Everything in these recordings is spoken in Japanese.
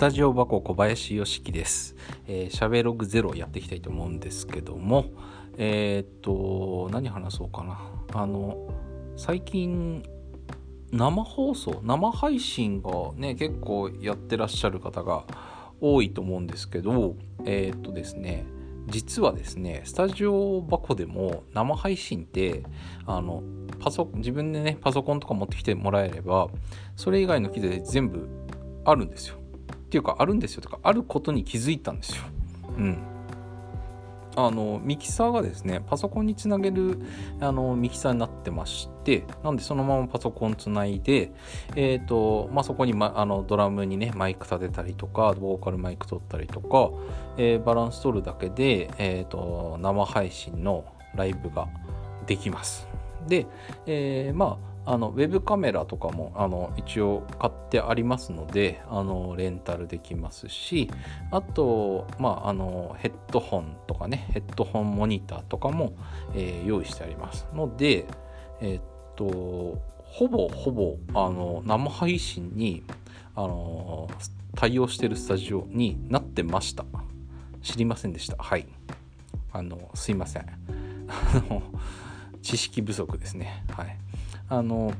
タジオ箱小林よしきです。えー、しゃべログゼロやっていきたいと思うんですけども、えー、っと、何話そうかな。あの、最近、生放送、生配信がね、結構やってらっしゃる方が多いと思うんですけど、えー、っとですね、実はですね、スタジオ箱でも生配信って、あの、パソ自分でね、パソコンとか持ってきてもらえれば、それ以外の機材で全部あるんですよ。っていうかあるんですよとかあることに気づいたんですよ。うん。あのミキサーがですねパソコンにつなげるあのミキサーになってましてなんでそのままパソコンつないで、えーとまあ、そこに、ま、あのドラムにねマイク立てたりとかボーカルマイク取ったりとか、えー、バランス取るだけで、えーと生配信のライブができます。で、えー、まああのウェブカメラとかもあの一応買ってありますのであのレンタルできますしあと、まあ、あのヘッドホンとかねヘッドホンモニターとかも、えー、用意してありますのでえー、っとほぼほぼあの生配信にあの対応してるスタジオになってました。知りませんでした。はい。あのすいません。知識不足ですね。はい。あの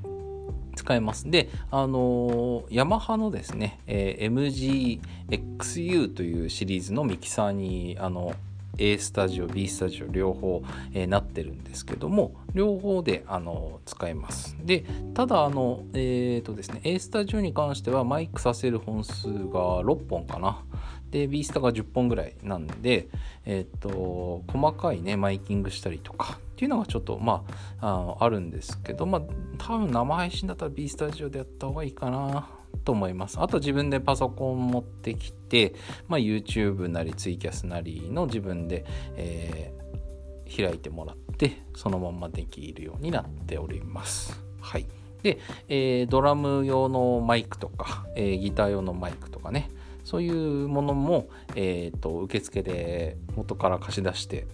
使えます。で、あのヤマハのですね、えー、MGXU というシリーズのミキサーにあの A スタジオ B スタジオ両方、えー、なってるんですけども両方であの使えますでただあのえっ、ー、とですね A スタジオに関してはマイクさせる本数が6本かなで B スタが10本ぐらいなんでえっ、ー、と細かいねマイキングしたりとかっていうのがちょっとまあああるんですけどまあ多分生配信だったら B スタジオでやった方がいいかなと思います。あと自分でパソコン持ってきて、まあ、YouTube なりツイキャスなりの自分で、えー、開いてもらってそのままできるようになっております。はい。で、えー、ドラム用のマイクとか、えー、ギター用のマイクとかねそういうものも、えーと受付で元から貸し出して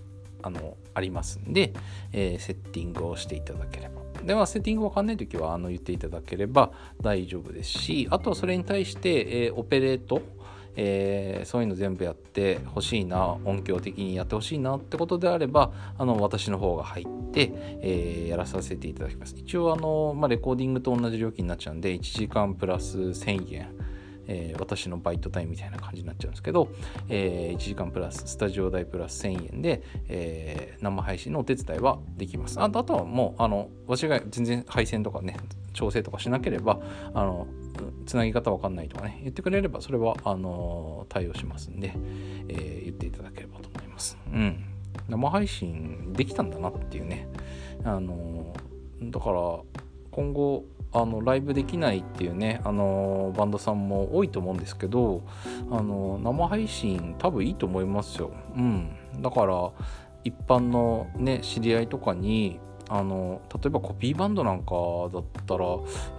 あのありますんで、えー、セッティングをしていただければ。では、セッティングわかんないときはあの言っていただければ大丈夫ですし、あとはそれに対して、えー、オペレート、えー、そういうの全部やってほしいな音響的にやってほしいなってことであればあの私の方が入って、えー、やらさせていただきます一応あの、まあ、レコーディングと同じ料金になっちゃうんで1時間プラス1000円えー、私のバイト代みたいな感じになっちゃうんですけど、えー、1時間プラススタジオ代プラス1000円で、えー、生配信のお手伝いはできます。あとはもうあの私が全然配線とかね調整とかしなければあのつなぎ方わかんないとかね言ってくれればそれはあの対応しますんで、えー、言っていただければと思います。うん。生配信できたんだなっていうね。あのだから今後あのライブできないっていうねあのバンドさんも多いと思うんですけどあの生配信多分いいと思いますよ。うん、だから一般のね知り合いとかにあの例えばコピーバンドなんかだったら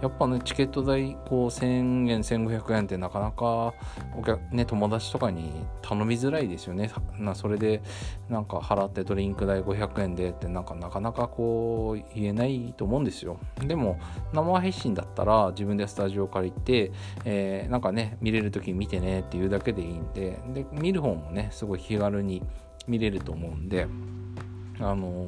やっぱねチケット代こう1000円1500円ってなかなかお客、ね、友達とかに頼みづらいですよね。なそれでなんか払ってドリンク代500円でってなんかなかなかこう言えないと思うんですよ。でも生配信だったら自分でスタジオ借りて、えー、なんかね見れる時見てねっていうだけでいいんでで見る方もねすごい気軽に見れると思うんであの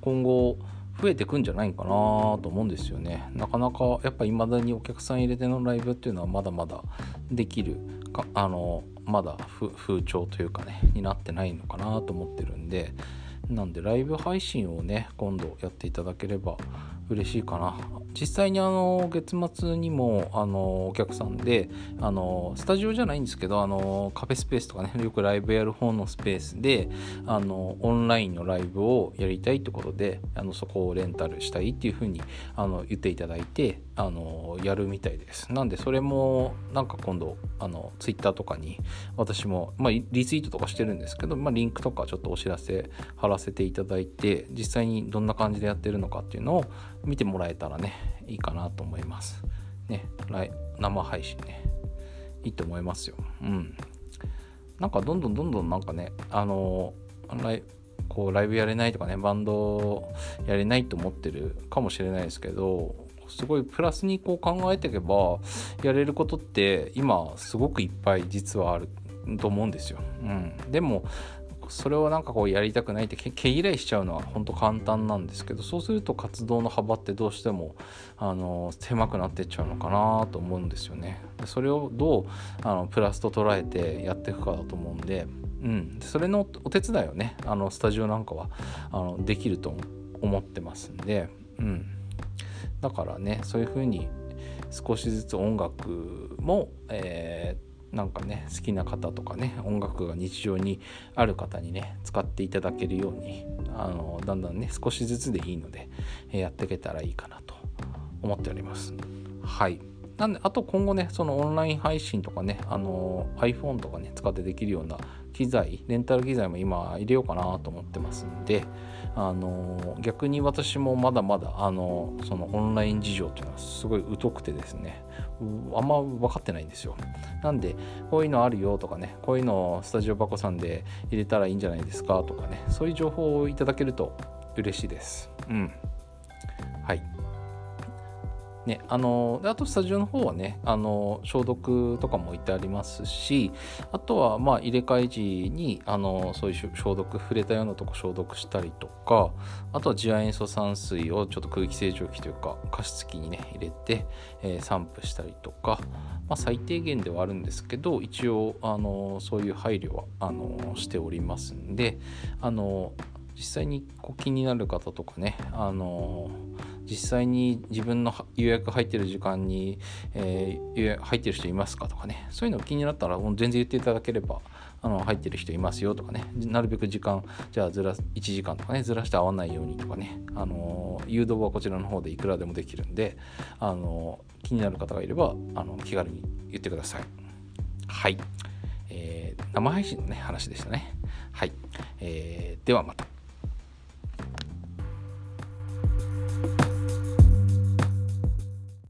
今後増えてくんじゃないかなと思うんですよね。なかなかやっぱいまだにお客さん入れてのライブっていうのはまだまだできるかあのまだ風潮というかねになってないのかなと思ってるんで。なんでライブ配信をね今度やっていただければ嬉しいかな。実際にあの月末にもあのお客さんであのスタジオじゃないんですけどあのカフェスペースとかね よくライブやる方のスペースであのオンラインのライブをやりたいってことであのそこをレンタルしたいっていうふうにあの言っていただいてあのやるみたいです。なんでそれもなんか今度あのツイッターとかに私も、まあ、リツイートとかしてるんですけど、まあ、リンクとかちょっとお知らせ貼らせていただいて実際にどんな感じでやってるのかっていうのを見てもらえたらねいいかなと思います。ね生配信ねいいと思いますよ。うん。なんかどんどんどんどんなんかねあのライこうライブやれないとかねバンドやれないと思ってるかもしれないですけどすごいプラスにこう考えていけばやれることって今すごくいっぱい実はあると思うんですよ。うん、でもそれをなんかこうやりたくないって毛嫌いしちゃうのは本当簡単なんですけどそうすると活動の幅ってどうしてもあの狭くなってっちゃうのかなと思うんですよね。それをどうあのプラスと捉えてやっていくかだと思うんで、うん、それのお手伝いをねあのスタジオなんかはあのできると思ってますんで、うん、だからねそういうふうに少しずつ音楽も、えーなんかね好きな方とかね音楽が日常にある方にね使っていただけるようにあのだんだんね少しずつでいいので、えやっていけたらいいかなと思っております。はい。なんであと今後ねそのオンライン配信とかねあの iPhone とかね使ってできるような機材レンタル機材も今入れようかなと思ってますんであの逆に私もまだまだあのそのオンライン事情っていうのはすごい疎くてですねあんま分かってないんですよ。なんでこういうのあるよとかねこういうのをスタジオバコさんで入れたらいいんじゃないですかとかねそういう情報をいただけると嬉しいです。うん。はい。ね、あのあとスタジオの方はねあの消毒とかも置いてありますしあとはまあ入れ替え時にあのそういう消毒触れたようなとこ消毒したりとかあとは次亜塩素酸水をちょっと空気清浄機というか加湿器にね入れて、えー、散布したりとか、まあ、最低限ではあるんですけど一応あのそういう配慮はあのしておりますんであの実際にこう気になる方とかねあの実際に自分の予約入ってる時間に、えー、入ってる人いますかとかね。そういうの気になったらもう全然言っていただければあの入ってる人いますよとかね。なるべく時間じゃあずら1時間とかねずらして合わないようにとかね、あの誘導はこちらの方でいくらでもできるんで、あの気になる方がいればあの気軽に言ってください。はい、えー、生配信のね話でしたね。はい、えー、ではまた。